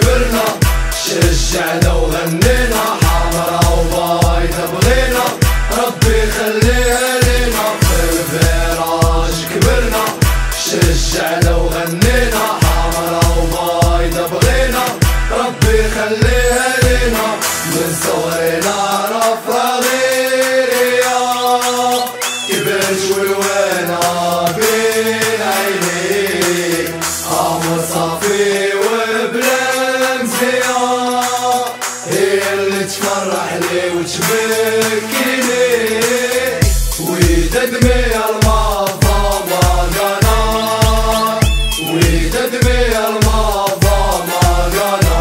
كبرنا شجعنا وغنينا حمرا وبايضة بغينا ربي خليها لينا في الفراج كبرنا شجعنا وغنينا حمرا وبايضة بغينا ربي خليها لينا من صغرنا لي وتدمي الماضى ما قنا وتدمي الماضى ما قنا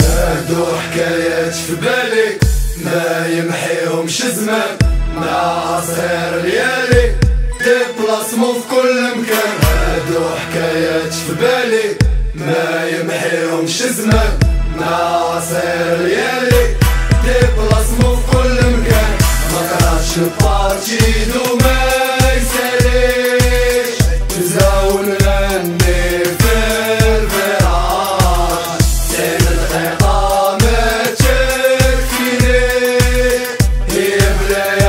هادو حكايات في بالي ما يمحيهمش زمان مع صغير ليالي. اسمه في كل مكان. هادو حكايات في بالي ما يمحيهمش زمان. مع عصير ليالي ديبلاسمو في كل مكان. ما قراتش البارتيدو ما يساليش. تزاول غني في الفراش سين دقيقة ما تشكيني هي بلاي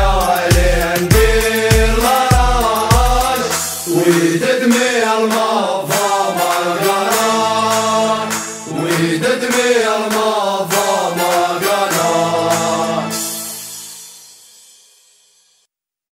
Dit is de meer allemaal.